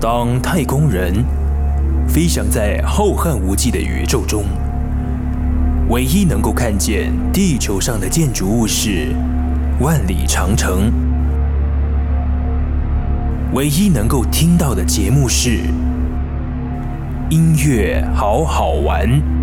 当太空人飞翔在浩瀚无际的宇宙中，唯一能够看见地球上的建筑物是万里长城，唯一能够听到的节目是音乐好好玩。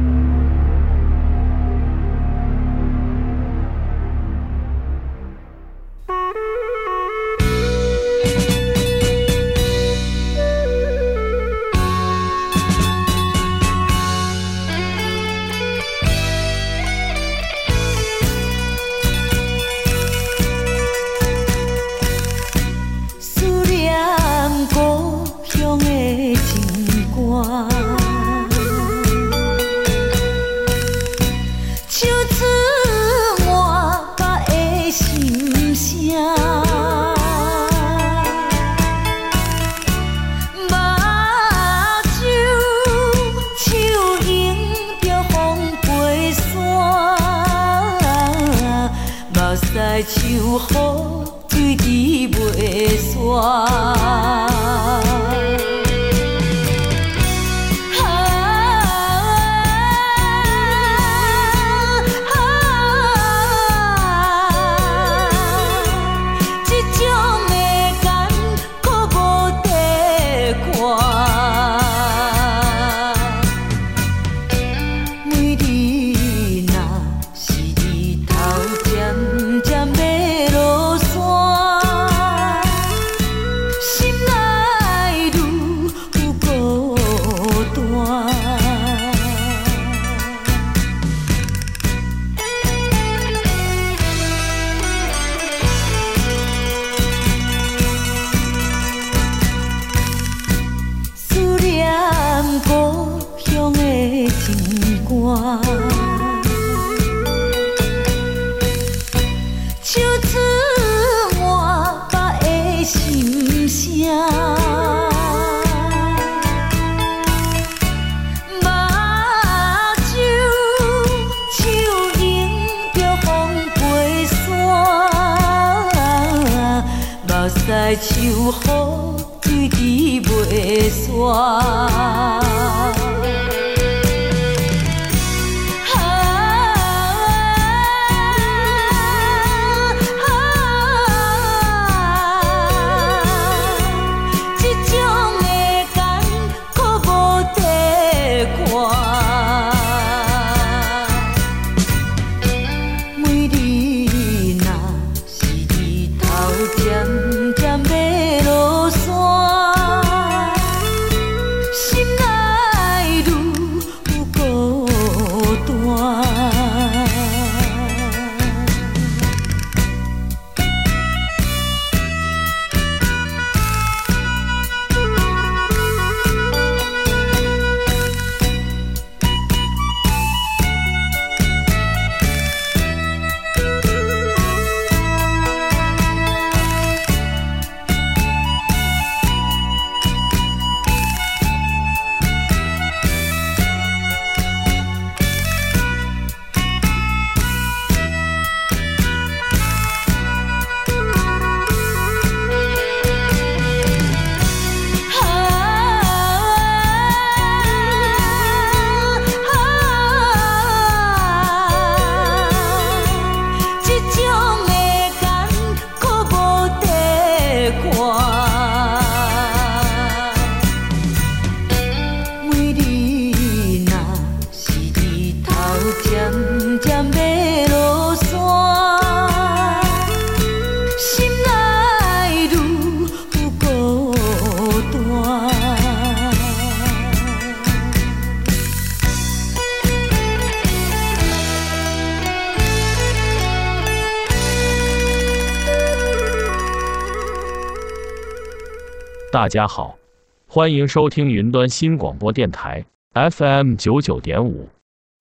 大家好，欢迎收听云端新广播电台 FM 九九点五，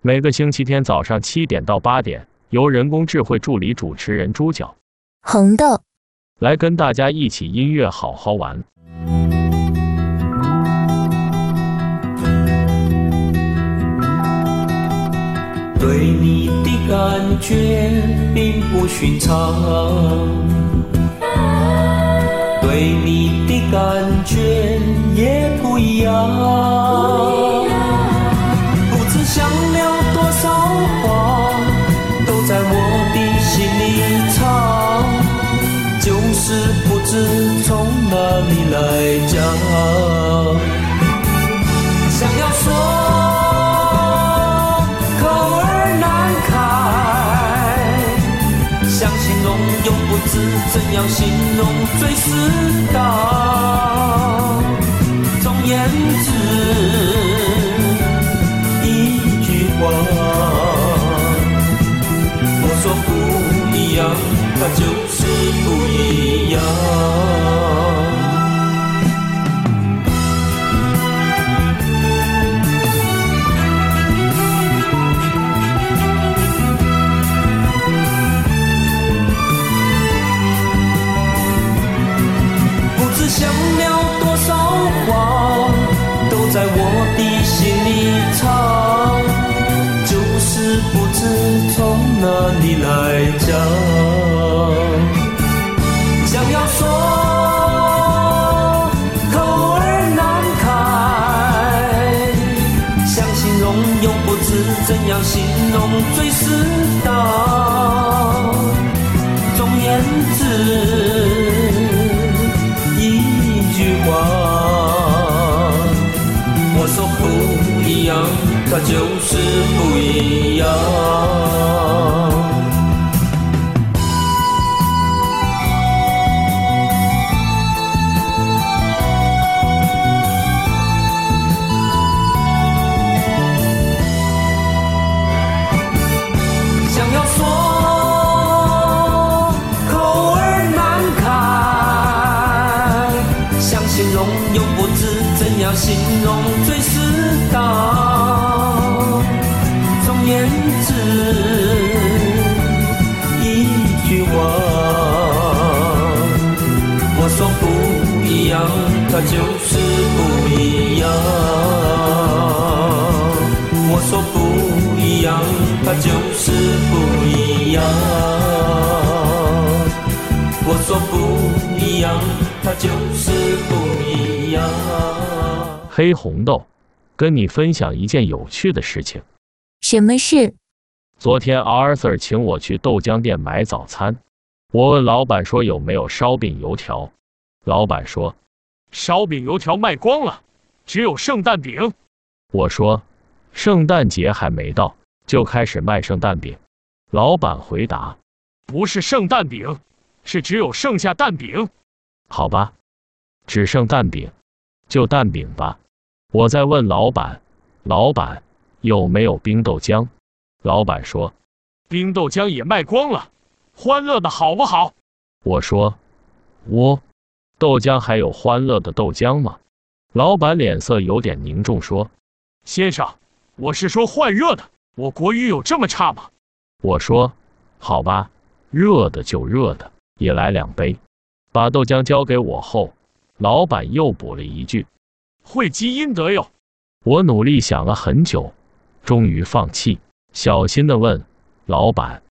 每个星期天早上七点到八点，由人工智慧助理主持人猪脚红豆来跟大家一起音乐好好玩。对你的感觉并不寻常。对你的感觉也不一样，不知想了多少话，都在我的心里藏，就是不知从哪里来讲。是怎样形容最适当。总言之，一句话，我说不一样，它就想了多少话，都在我的心里藏，就是不知从哪里来讲。想要说，口儿难开，想形容又不知怎样形容最适当。总言之。样他就是不一样。想要说口儿难开想形容又不知怎样形容。言之，一句话，我说不一样，它就是不一样。我说不一样，它就是不一样。我说不一样，它就是不一样。黑红豆，跟你分享一件有趣的事情。什么事？昨天 Arthur 请我去豆浆店买早餐，我问老板说有没有烧饼油条，老板说烧饼油条卖光了，只有圣诞饼。我说圣诞节还没到，就开始卖圣诞饼。老板回答不是圣诞饼，是只有剩下蛋饼。好吧，只剩蛋饼，就蛋饼吧。我在问老板，老板有没有冰豆浆？老板说，冰豆浆也卖光了。欢乐的好不好？我说，我豆浆还有欢乐的豆浆吗？老板脸色有点凝重，说，先生，我是说换热的。我国语有这么差吗？我说，好吧，热的就热的，也来两杯。把豆浆交给我后，老板又补了一句。会积阴德哟！我努力想了很久，终于放弃，小心地问老板：“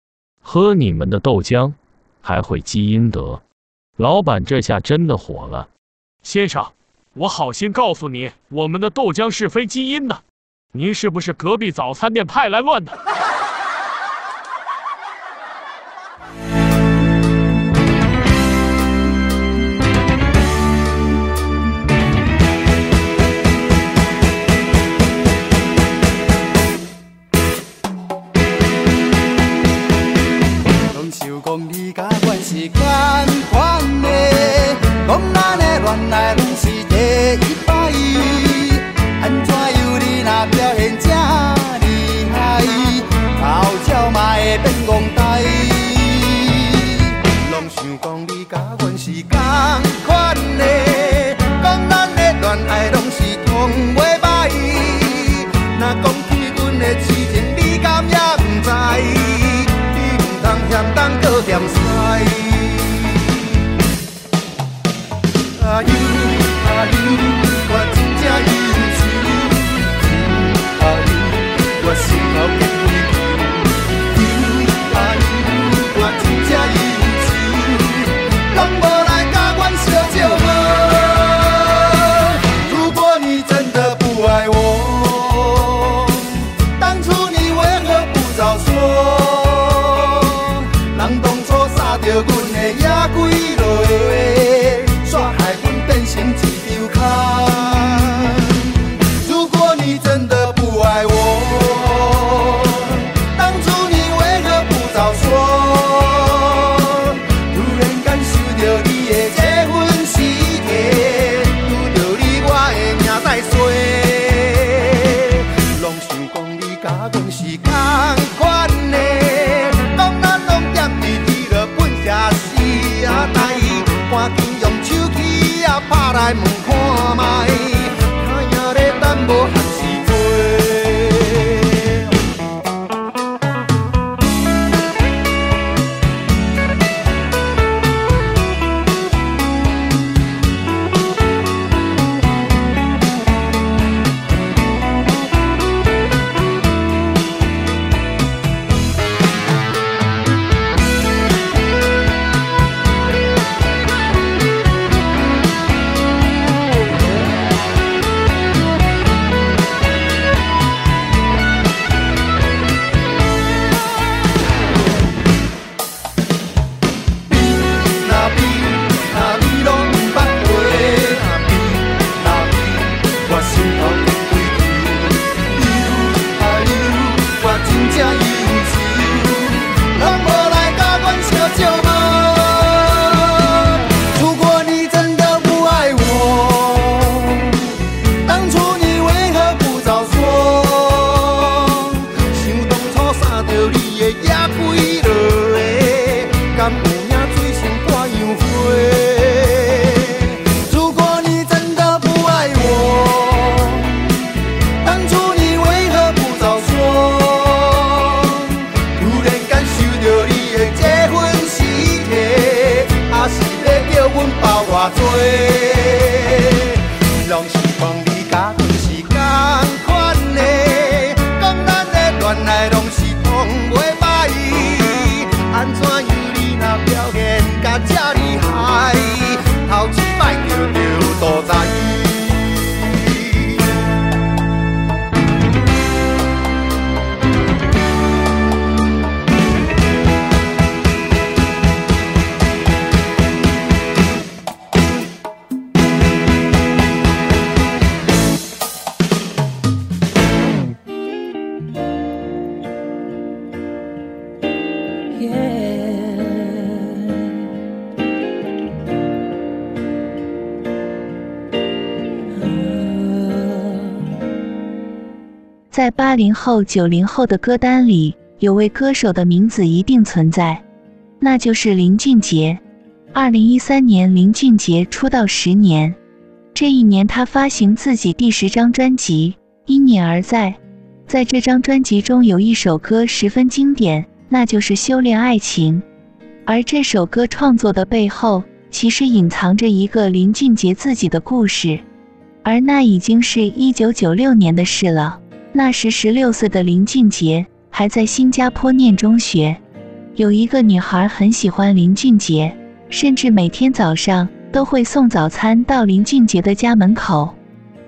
喝你们的豆浆还会积阴德？”老板这下真的火了：“先生，我好心告诉你，我们的豆浆是非基因的，您是不是隔壁早餐店派来乱的？”如果你真的。来问看卖。在八零后、九零后的歌单里，有位歌手的名字一定存在，那就是林俊杰。二零一三年，林俊杰出道十年，这一年他发行自己第十张专辑《因你而在》。在这张专辑中，有一首歌十分经典，那就是《修炼爱情》。而这首歌创作的背后，其实隐藏着一个林俊杰自己的故事，而那已经是一九九六年的事了。那时十六岁的林俊杰还在新加坡念中学，有一个女孩很喜欢林俊杰，甚至每天早上都会送早餐到林俊杰的家门口。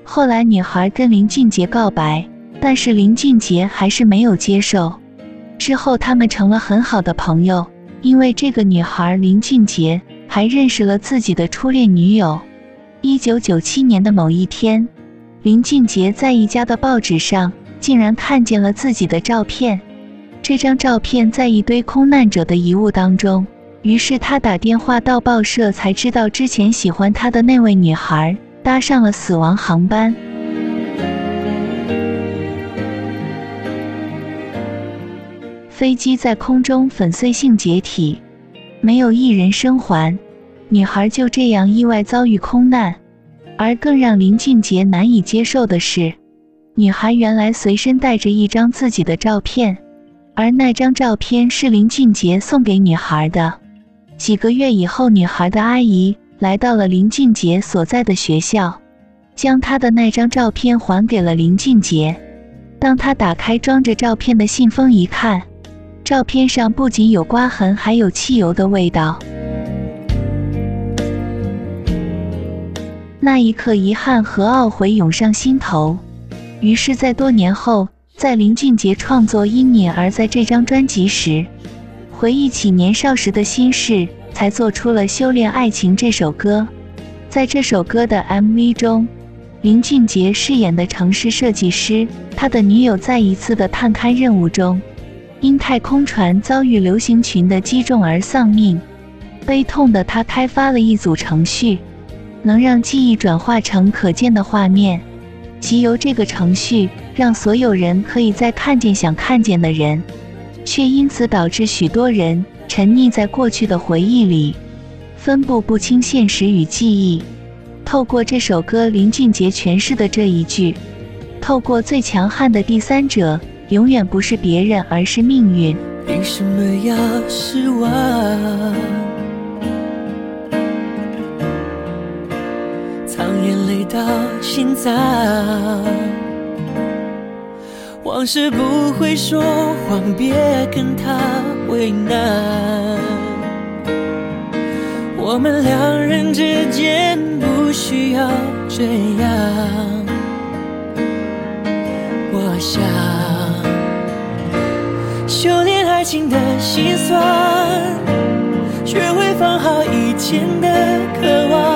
后来女孩跟林俊杰告白，但是林俊杰还是没有接受。之后他们成了很好的朋友，因为这个女孩林俊杰还认识了自己的初恋女友。一九九七年的某一天。林俊杰在一家的报纸上竟然看见了自己的照片，这张照片在一堆空难者的遗物当中。于是他打电话到报社，才知道之前喜欢他的那位女孩搭上了死亡航班，飞机在空中粉碎性解体，没有一人生还，女孩就这样意外遭遇空难。而更让林俊杰难以接受的是，女孩原来随身带着一张自己的照片，而那张照片是林俊杰送给女孩的。几个月以后，女孩的阿姨来到了林俊杰所在的学校，将她的那张照片还给了林俊杰。当他打开装着照片的信封一看，照片上不仅有刮痕，还有汽油的味道。那一刻，遗憾和懊悔涌上心头。于是，在多年后，在林俊杰创作《因你而在》这张专辑时，回忆起年少时的心事，才做出了《修炼爱情》这首歌。在这首歌的 MV 中，林俊杰饰演的城市设计师，他的女友在一次的探勘任务中，因太空船遭遇流星群的击中而丧命。悲痛的他开发了一组程序，能让记忆转化成可见的画面，即由这个程序让所有人可以再看见想看见的人，却因此导致许多人沉溺在过去的回忆里，分不不清现实与记忆。透过这首歌，林俊杰诠释的这一句：“透过最强悍的第三者，永远不是别人，而是命运。”凭什么要失望？眼泪到心脏，往事不会说谎，别跟他为难。我们两人之间不需要这样，我想。修炼爱情的心酸，学会放好以前的渴望。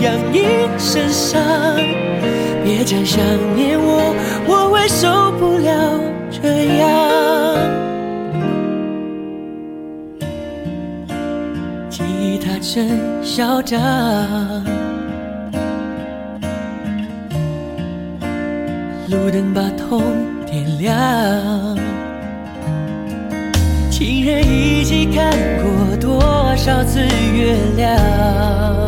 养一身伤。别讲想念我，我会受不了这样。真嚣张，路灯把痛点亮，情人一起看过多少次月亮？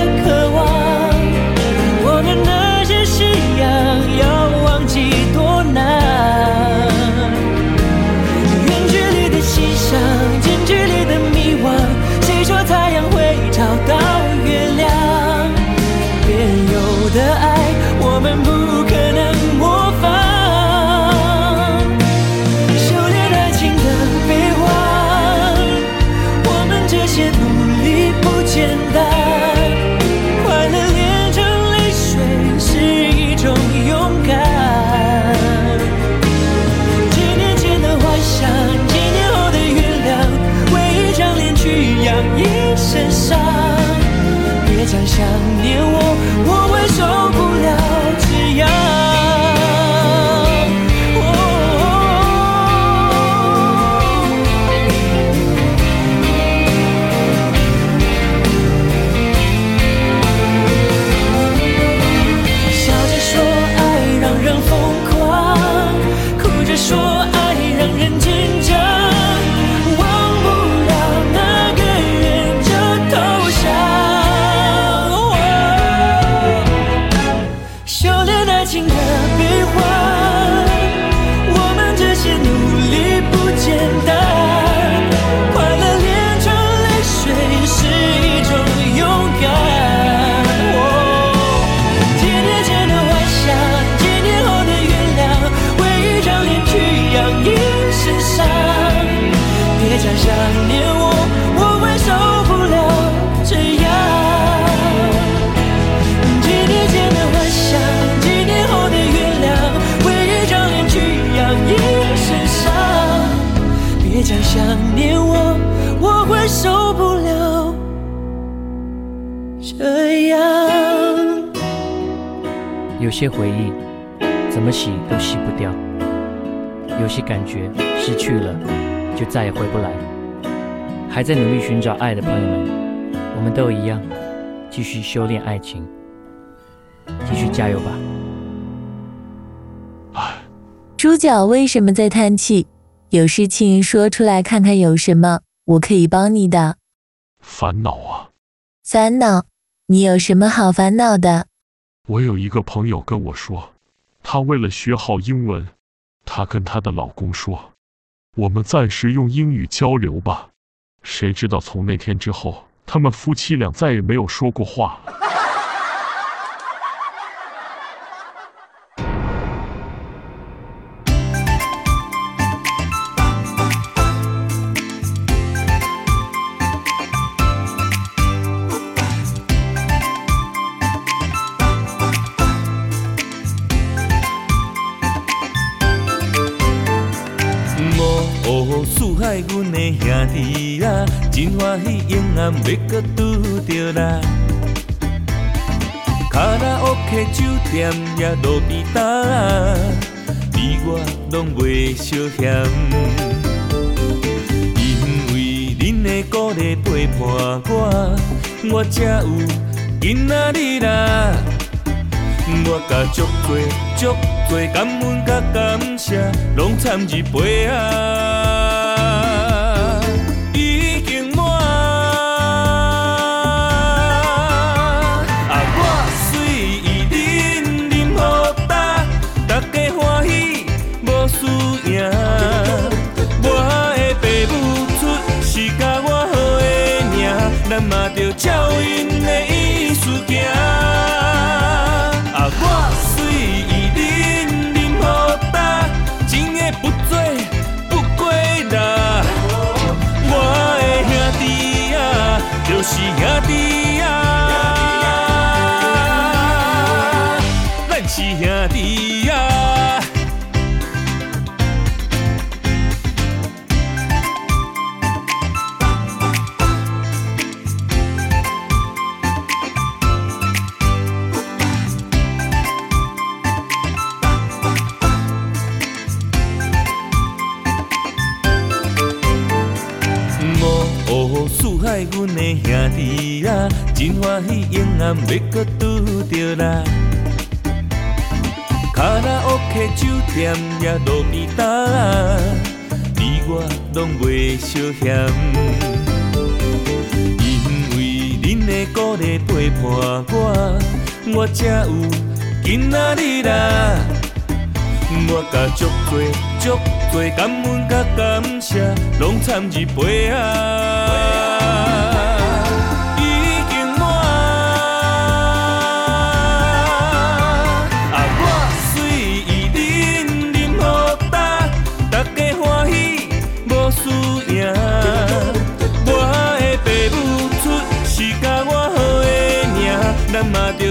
些回忆怎么洗都洗不掉，有些感觉失去了就再也回不来。还在努力寻找爱的朋友们，我们都一样，继续修炼爱情，继续加油吧。猪脚为什么在叹气？有事情说出来看看，有什么我可以帮你的？烦恼啊！烦恼，你有什么好烦恼的？我有一个朋友跟我说，她为了学好英文，她跟她的老公说，我们暂时用英语交流吧。谁知道从那天之后，他们夫妻俩再也没有说过话。OK 酒店也路边摊，你我拢袂相嫌。因为恁的鼓励陪伴我，我才有今仔日啦。我甲足多足多感恩甲感谢，拢掺入杯仔。输赢。我的父母出是甲我好的命，咱嘛着照因的意思行。啊，我虽已忍忍好打，情的不做不过啦。我的兄弟啊，就是。喜，永远要阁拄着啦。卡拉 OK 酒店也路边摊，你我拢袂相嫌。因为恁的鼓励陪伴我，我才有今仔日啦。我甲足多足多感恩甲感谢，拢掺入杯啊。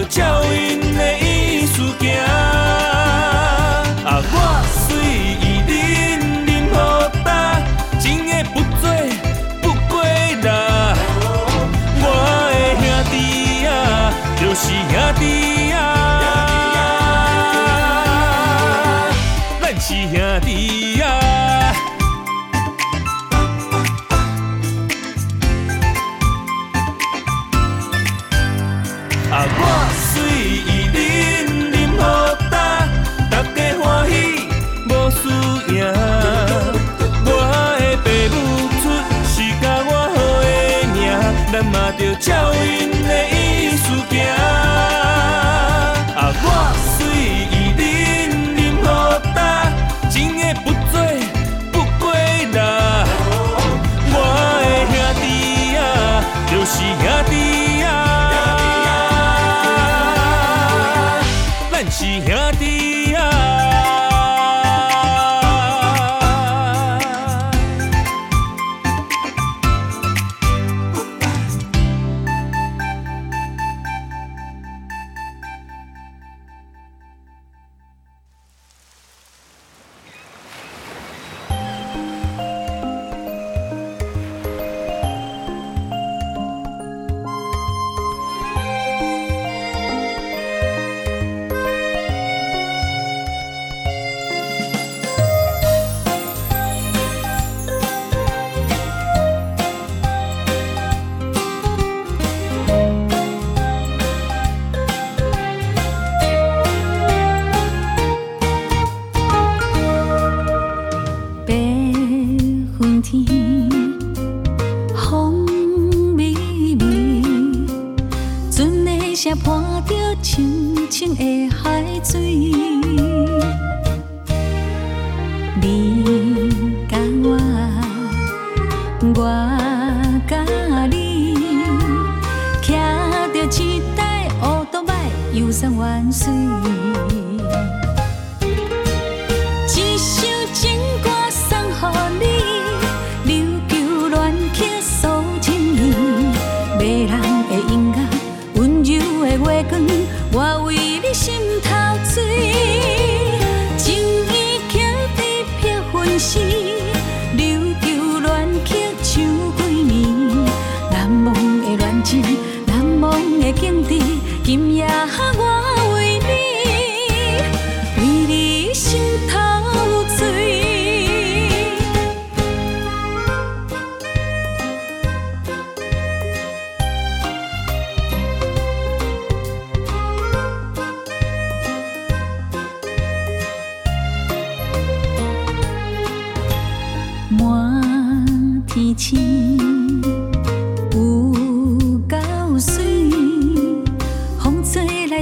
照因的意思行，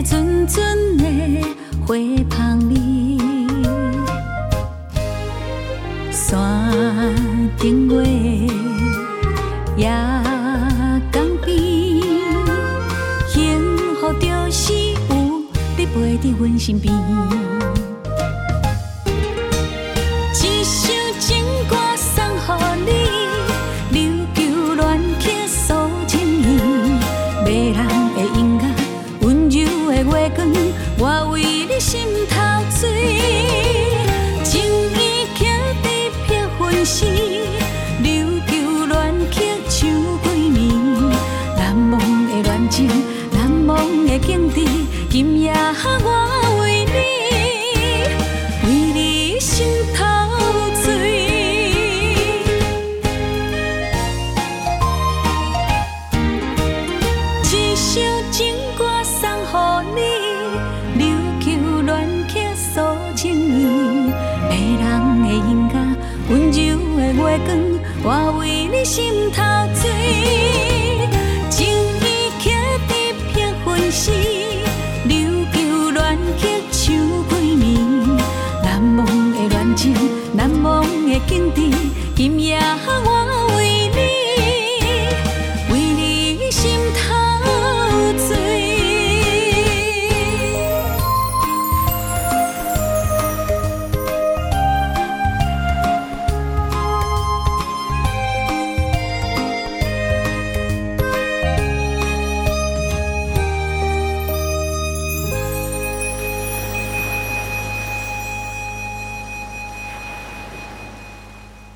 阵阵的花香味，山顶月，夜江边，幸福就是有你陪在阮身边。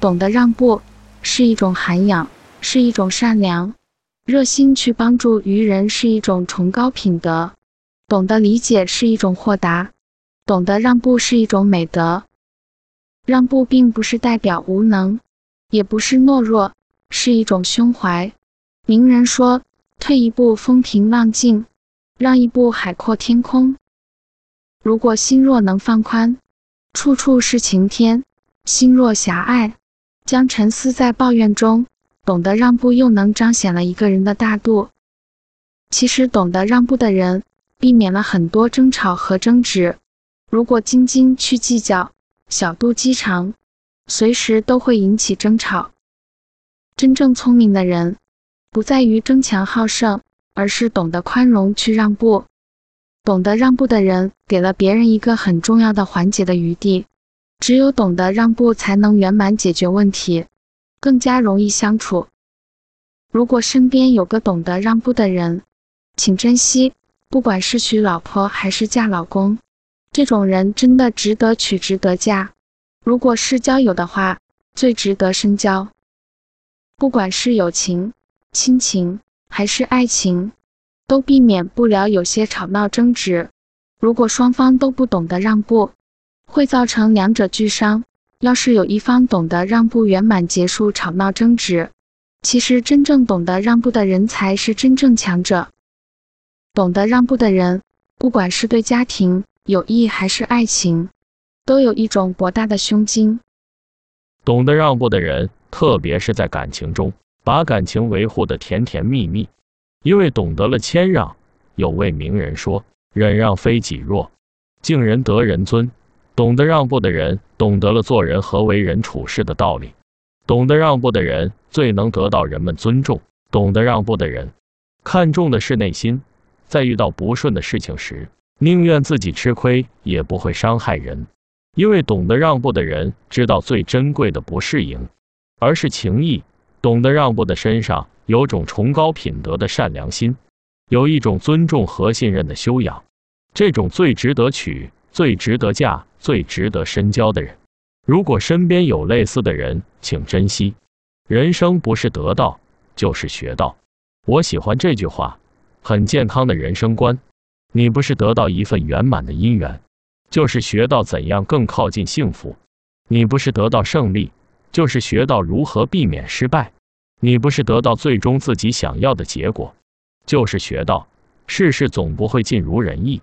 懂得让步是一种涵养，是一种善良；热心去帮助愚人是一种崇高品德；懂得理解是一种豁达；懂得让步是一种美德。让步并不是代表无能，也不是懦弱，是一种胸怀。名人说：“退一步，风平浪静；让一步，海阔天空。”如果心若能放宽，处处是晴天；心若狭隘，将沉思在抱怨中，懂得让步又能彰显了一个人的大度。其实，懂得让步的人，避免了很多争吵和争执。如果斤斤去计较，小肚鸡肠，随时都会引起争吵。真正聪明的人，不在于争强好胜，而是懂得宽容去让步。懂得让步的人，给了别人一个很重要的缓解的余地。只有懂得让步，才能圆满解决问题，更加容易相处。如果身边有个懂得让步的人，请珍惜，不管是娶老婆还是嫁老公，这种人真的值得娶，值得嫁。如果是交友的话，最值得深交。不管是友情、亲情还是爱情，都避免不了有些吵闹争执。如果双方都不懂得让步，会造成两者俱伤。要是有一方懂得让步，圆满结束吵闹争执，其实真正懂得让步的人才是真正强者。懂得让步的人，不管是对家庭、友谊还是爱情，都有一种博大的胸襟。懂得让步的人，特别是在感情中，把感情维护的甜甜蜜蜜，因为懂得了谦让。有位名人说：“忍让非己弱，敬人得人尊。懂得让步的人，懂得了做人和为人处事的道理。懂得让步的人，最能得到人们尊重。懂得让步的人，看重的是内心，在遇到不顺的事情时，宁愿自己吃亏，也不会伤害人。因为懂得让步的人，知道最珍贵的不是赢，而是情谊。懂得让步的身上，有种崇高品德的善良心，有一种尊重和信任的修养。这种最值得取，最值得嫁。最值得深交的人，如果身边有类似的人，请珍惜。人生不是得到，就是学到。我喜欢这句话，很健康的人生观。你不是得到一份圆满的姻缘，就是学到怎样更靠近幸福。你不是得到胜利，就是学到如何避免失败。你不是得到最终自己想要的结果，就是学到世事总不会尽如人意。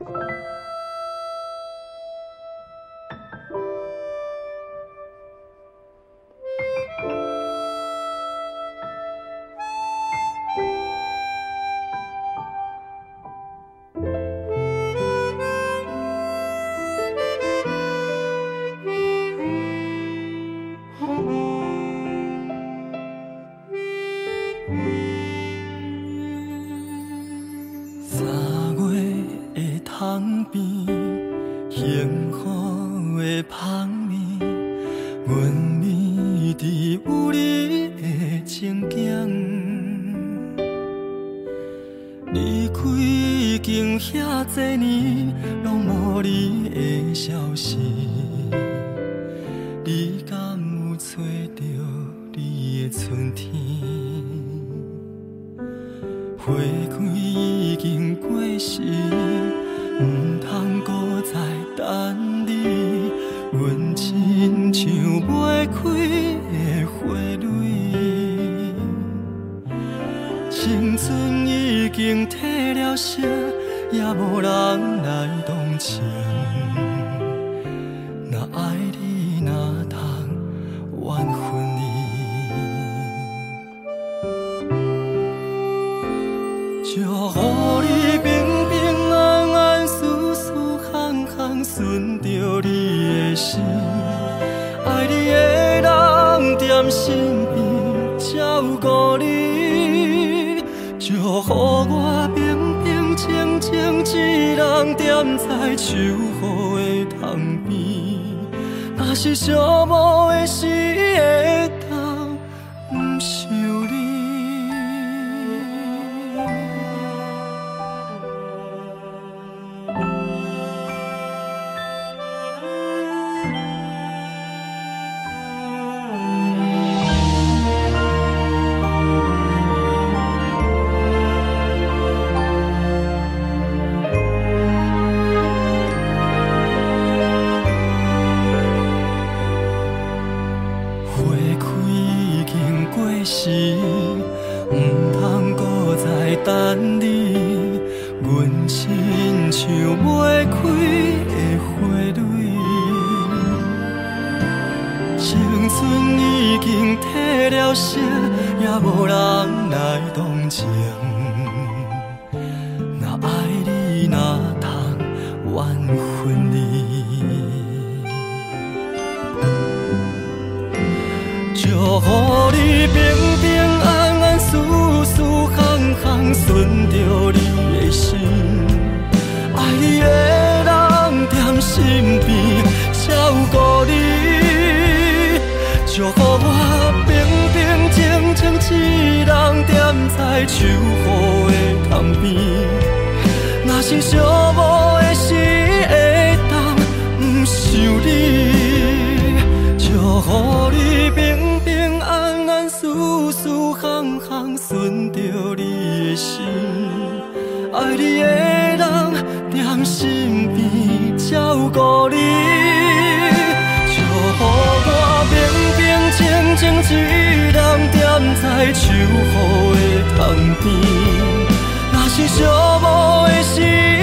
阮迷伫有你的情景，离开已经遐多年，拢无你的消息。你敢有找着你的春天？是，唔通搁再等你。阮亲像袂开的花蕊，青春已经褪了色，也无人来同情。顺着你的心，爱你的人在身边，照顾你，祝福我平平静静一人站在秋雨的窗边，若是寂寞。照顾你，就予我平平静静一人站在秋雨的窗边，若是寂寞的心。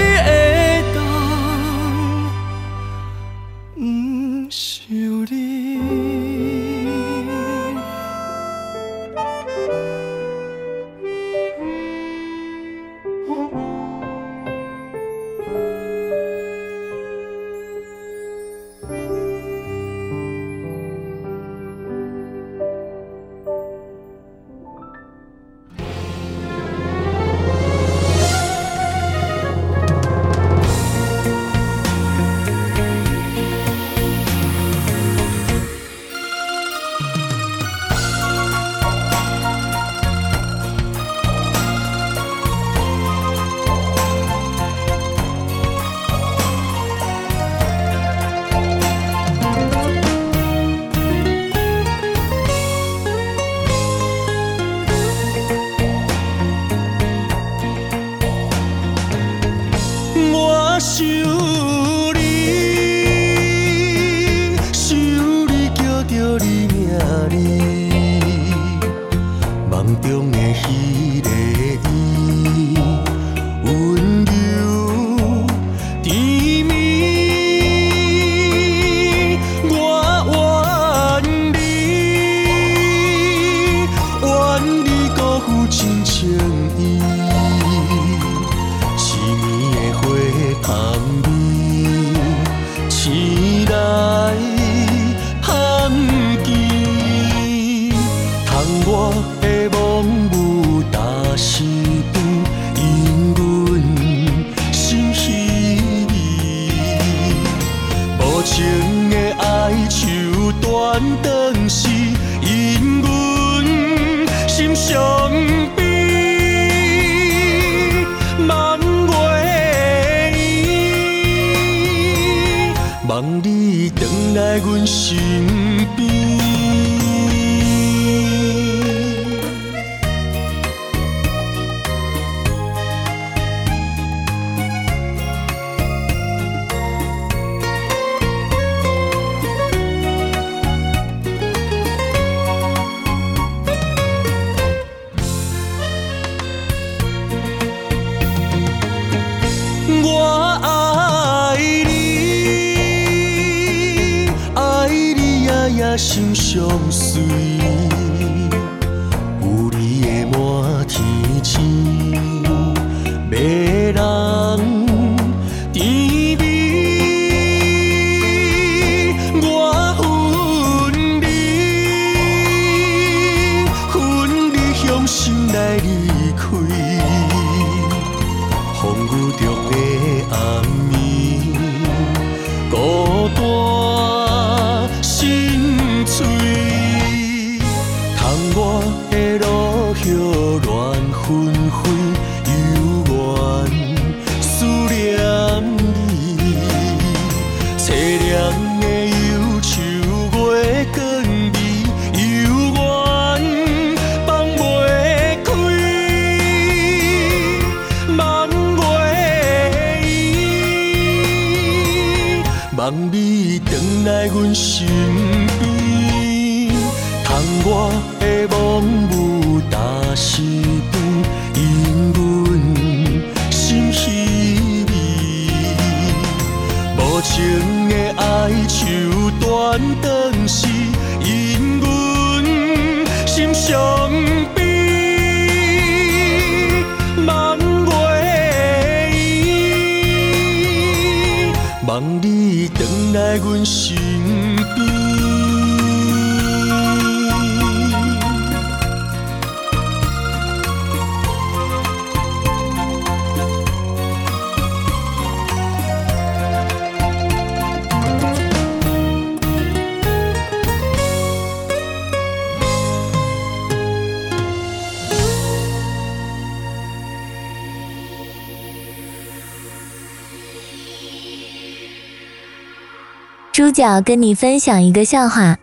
猪脚跟你分享一个笑话，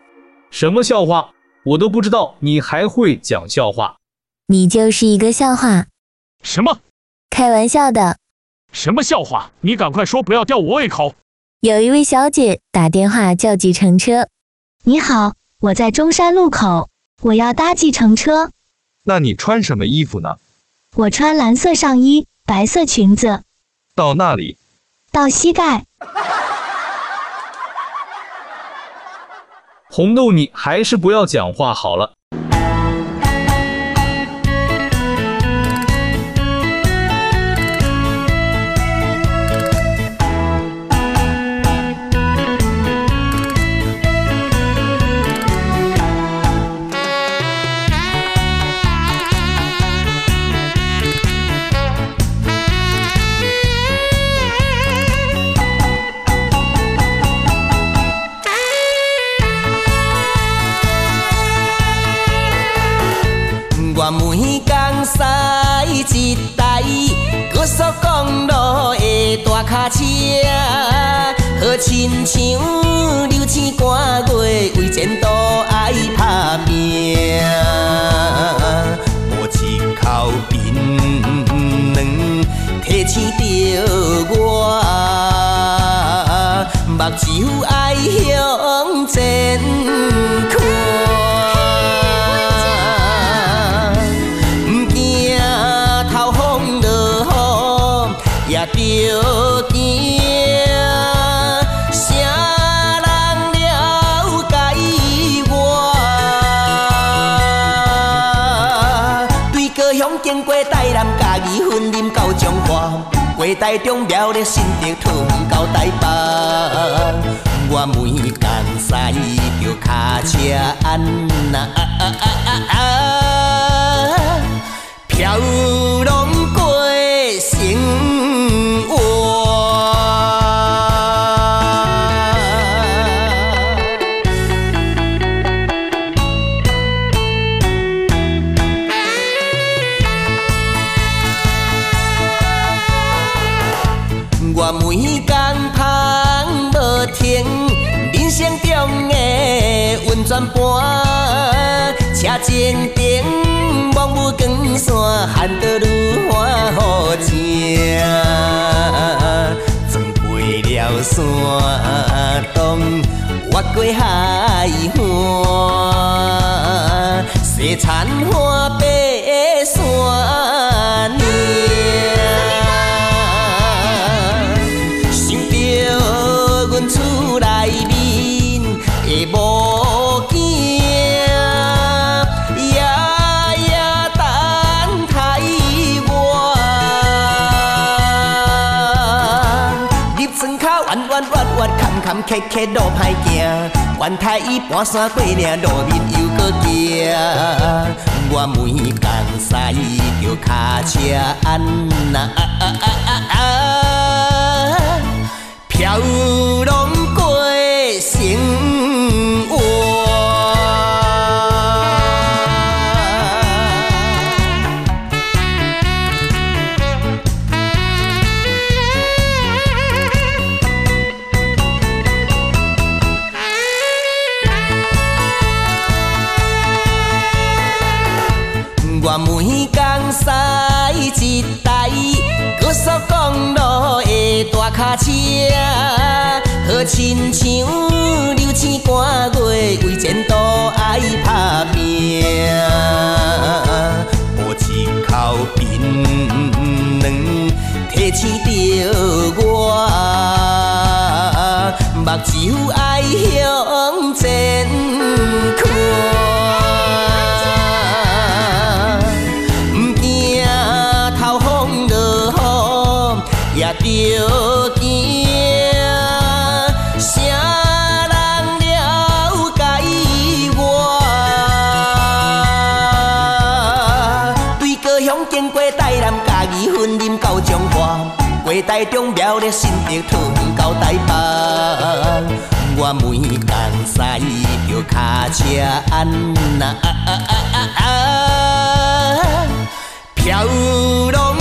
什么笑话？我都不知道，你还会讲笑话？你就是一个笑话，什么？开玩笑的。什么笑话？你赶快说，不要吊我胃口。有一位小姐打电话叫计程车，你好，我在中山路口，我要搭计程车。那你穿什么衣服呢？我穿蓝色上衣，白色裙子。到那里？到膝盖。红豆，你还是不要讲话好了。车，好亲像流星赶月，为前途爱打拼。无一口槟榔，提醒着我，目睭爱向前看，台中、苗栗、新竹、桃园到台北，我每天驶着卡车安那啊啊啊啊啊，飘浪了山洞，越过海岸，西田花白山岭。厝内面的物坎坎坷路歹行，原太伊搬山过岭，路面又搁行。我每工驶着卡车安那啊啊啊啊啊，飘浪过生车，好亲像流星赶月，为前途爱打拼。无一口槟榔提醒着我，目睭爱向前看。也台中、苗栗、新竹、桃园到台北，我每天驶着卡车安那，飘浪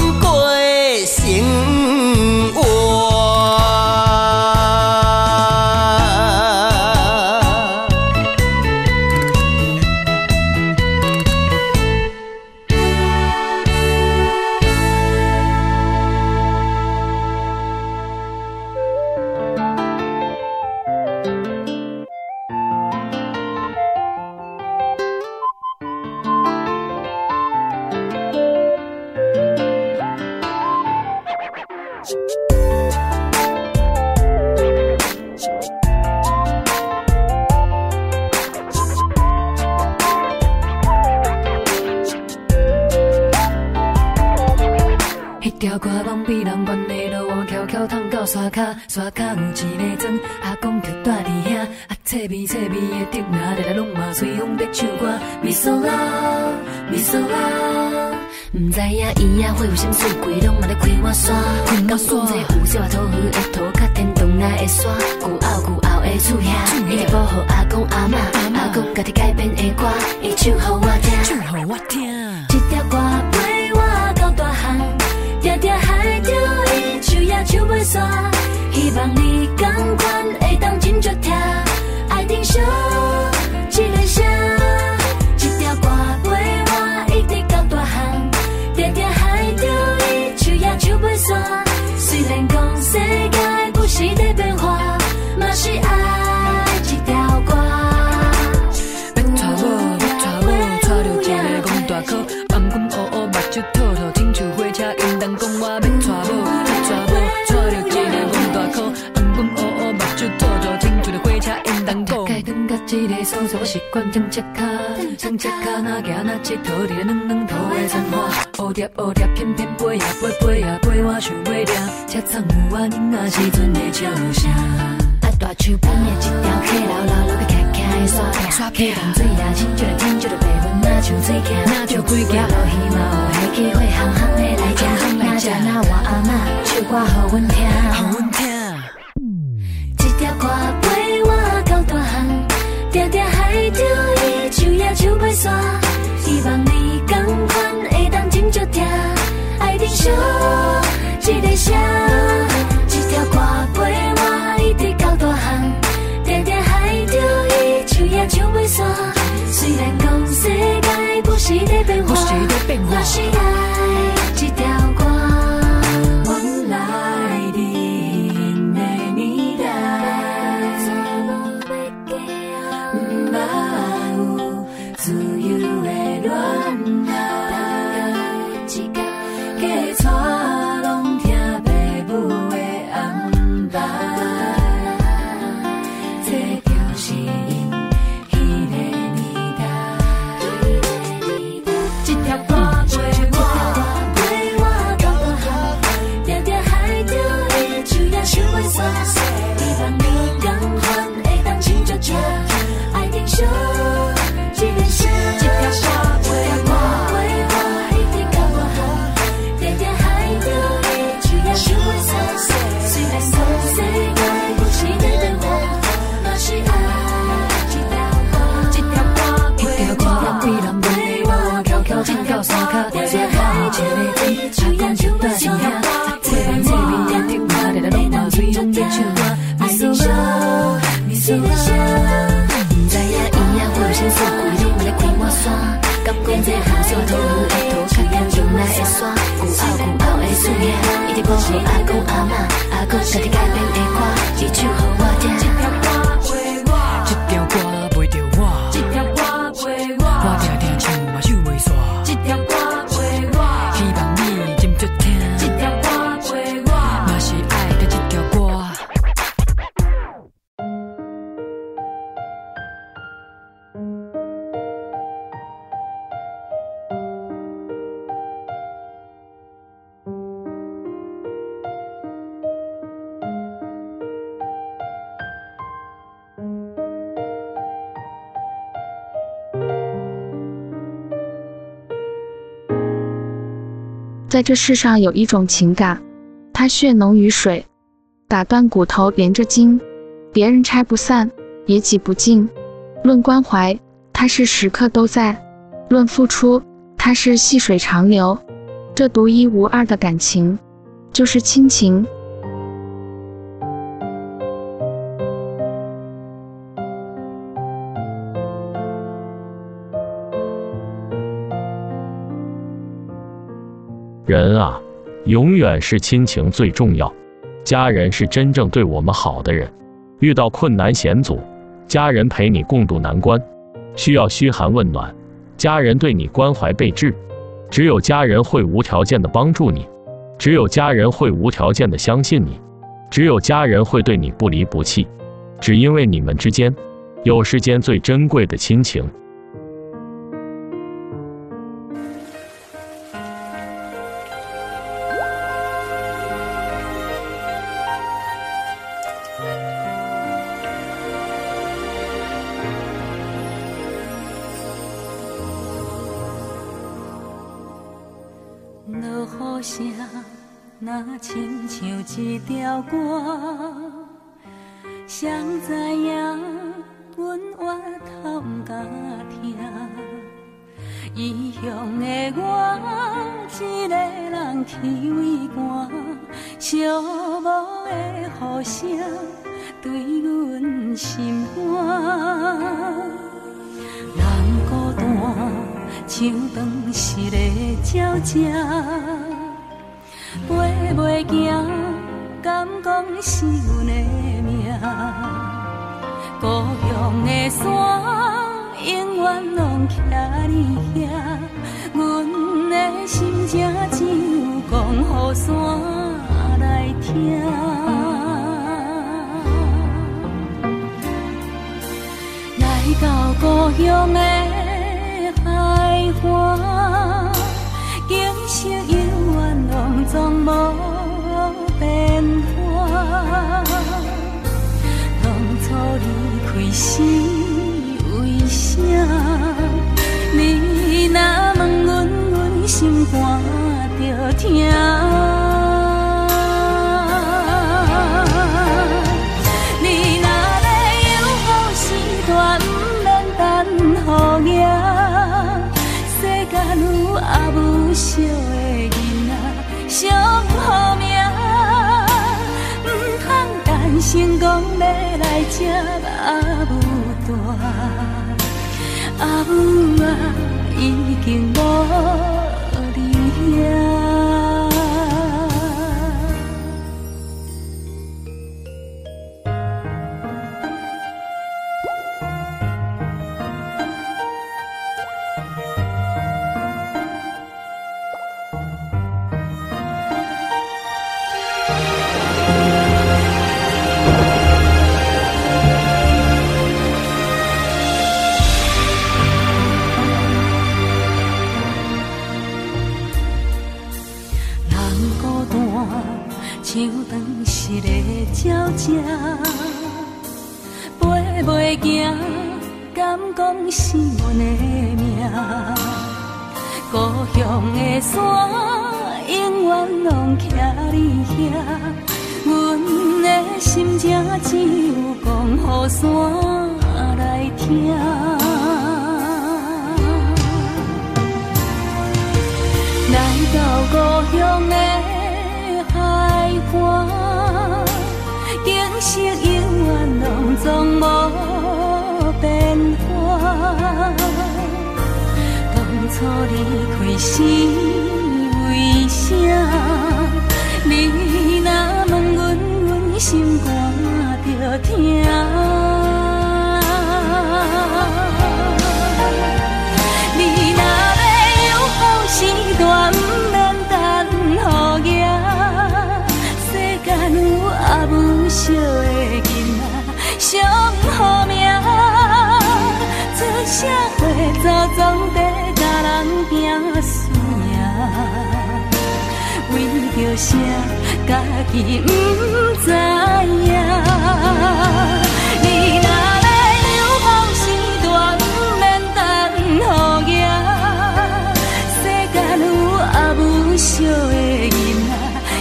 山骹，山骹有一个庄，阿公就住伫遐，啊，脆味脆味的竹篮，日日拢嘛随风在唱歌，咪嗦啦，咪嗦啦，毋知影伊仔会有啥水鬼，拢嘛咧开满山，到厝这有小土鱼的土较天堂来的山，古后古后的厝遐，一直保护阿公阿嬷，阿公家己改编的歌，伊唱互我听，唱互我听，这条歌陪我到大汉。定定海钓伊手也手袂煞，帮你更。所在我习惯转赤脚，转赤脚哪行哪佚佗，伫个软软土的残花，乌蝶乌蝶翩翩飞呀飞飞呀飞，我想要抓，车窗有我囡仔时阵的笑声。啊，大树边的一条溪流流流去徛徛的沙沙溪淡水啊，亲像亲像的白云啊，像水镜，那就几条路鱼嘛，有迄机会行行的来吃，那吃那我阿嬷唱歌互阮听，互阮听。爱珍惜这个声。一条歌陪我一直到大汉，定定海着伊树也树尾山，虽然讲世界不时在变化，我是爱在这世上有一种情感，它血浓于水，打断骨头连着筋，别人拆不散，也挤不进。论关怀，它是时刻都在；论付出，它是细水长流。这独一无二的感情，就是亲情。人啊，永远是亲情最重要，家人是真正对我们好的人。遇到困难险阻，家人陪你共度难关；需要嘘寒问暖，家人对你关怀备至。只有家人会无条件的帮助你，只有家人会无条件的相信你，只有家人会对你不离不弃，只因为你们之间有世间最珍贵的亲情。无变化。当初离开是为啥？你若问阮，阮心肝着疼。接阿母大，阿母啊已经无心。啥，家己不知影。你若要流浪时段，不免等雨夜。世间有阿母惜的囡仔，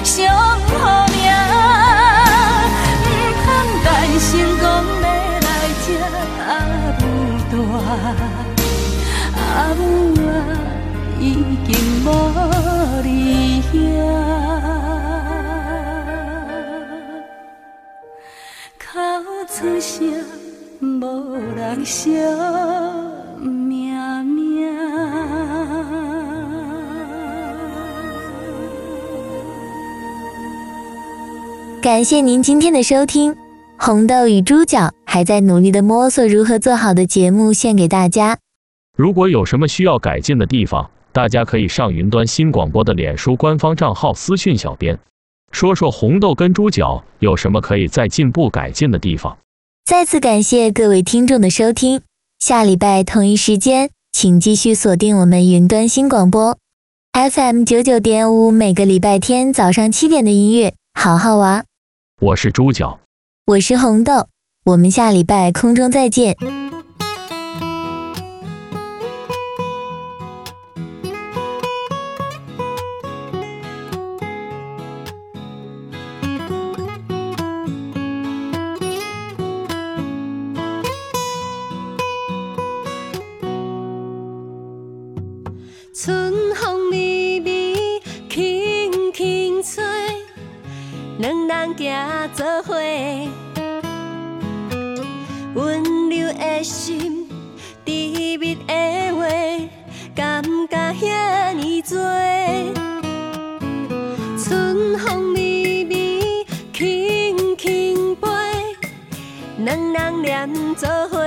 上好命。不通但心讲要来吃阿母大，阿母啊已经无你遐。感谢您今天的收听，红豆与猪脚还在努力的摸索如何做好的节目献给大家。如果有什么需要改进的地方，大家可以上云端新广播的脸书官方账号私信小编，说说红豆跟猪脚有什么可以再进步改进的地方。再次感谢各位听众的收听，下礼拜同一时间，请继续锁定我们云端新广播 FM 九九点五，每个礼拜天早上七点的音乐，好好玩。我是猪脚，我是红豆，我们下礼拜空中再见。行做伙，温柔的心，甜蜜的话，感觉遐尼多。春风微微，轻轻飞，两人黏做伙，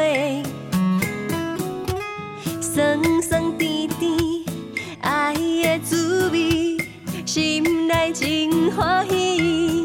酸酸甜甜，爱的滋味，心内真欢喜。